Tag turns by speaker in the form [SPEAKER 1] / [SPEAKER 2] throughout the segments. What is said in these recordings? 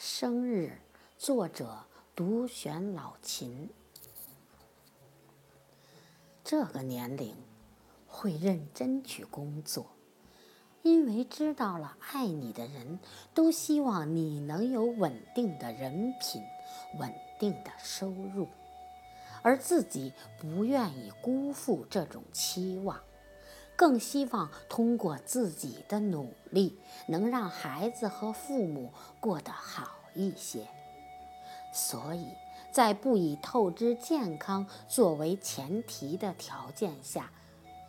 [SPEAKER 1] 生日，作者独选老秦。这个年龄会认真去工作，因为知道了爱你的人都希望你能有稳定的人品、稳定的收入，而自己不愿意辜负这种期望。更希望通过自己的努力，能让孩子和父母过得好一些。所以，在不以透支健康作为前提的条件下，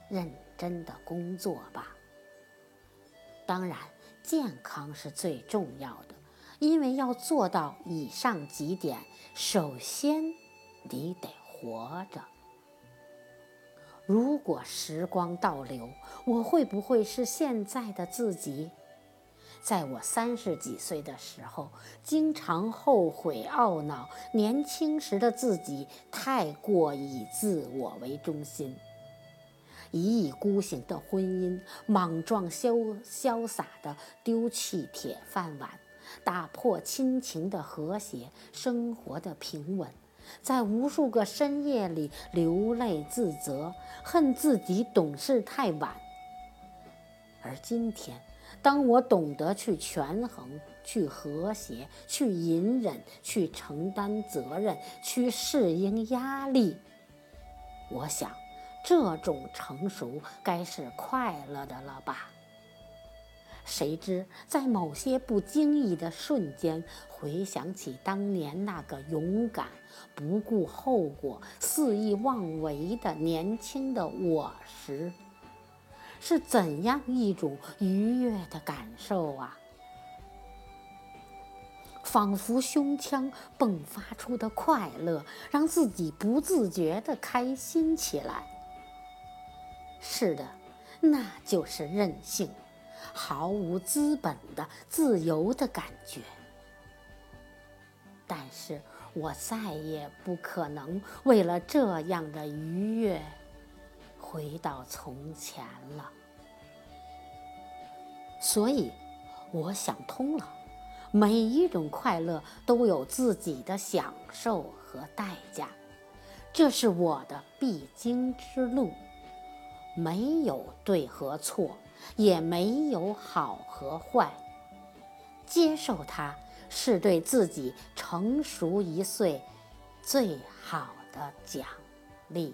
[SPEAKER 1] 认真的工作吧。当然，健康是最重要的，因为要做到以上几点，首先你得活着。如果时光倒流，我会不会是现在的自己？在我三十几岁的时候，经常后悔懊恼，年轻时的自己太过以自我为中心，一意孤行的婚姻，莽撞潇潇洒的丢弃铁饭碗，打破亲情的和谐，生活的平稳。在无数个深夜里流泪自责，恨自己懂事太晚。而今天，当我懂得去权衡、去和谐、去隐忍、去承担责任、去适应压力，我想，这种成熟该是快乐的了吧。谁知在某些不经意的瞬间，回想起当年那个勇敢、不顾后果、肆意妄为的年轻的我时，是怎样一种愉悦的感受啊！仿佛胸腔迸发出的快乐，让自己不自觉地开心起来。是的，那就是任性。毫无资本的自由的感觉，但是我再也不可能为了这样的愉悦回到从前了。所以，我想通了，每一种快乐都有自己的享受和代价，这是我的必经之路，没有对和错。也没有好和坏，接受它是对自己成熟一岁最好的奖励。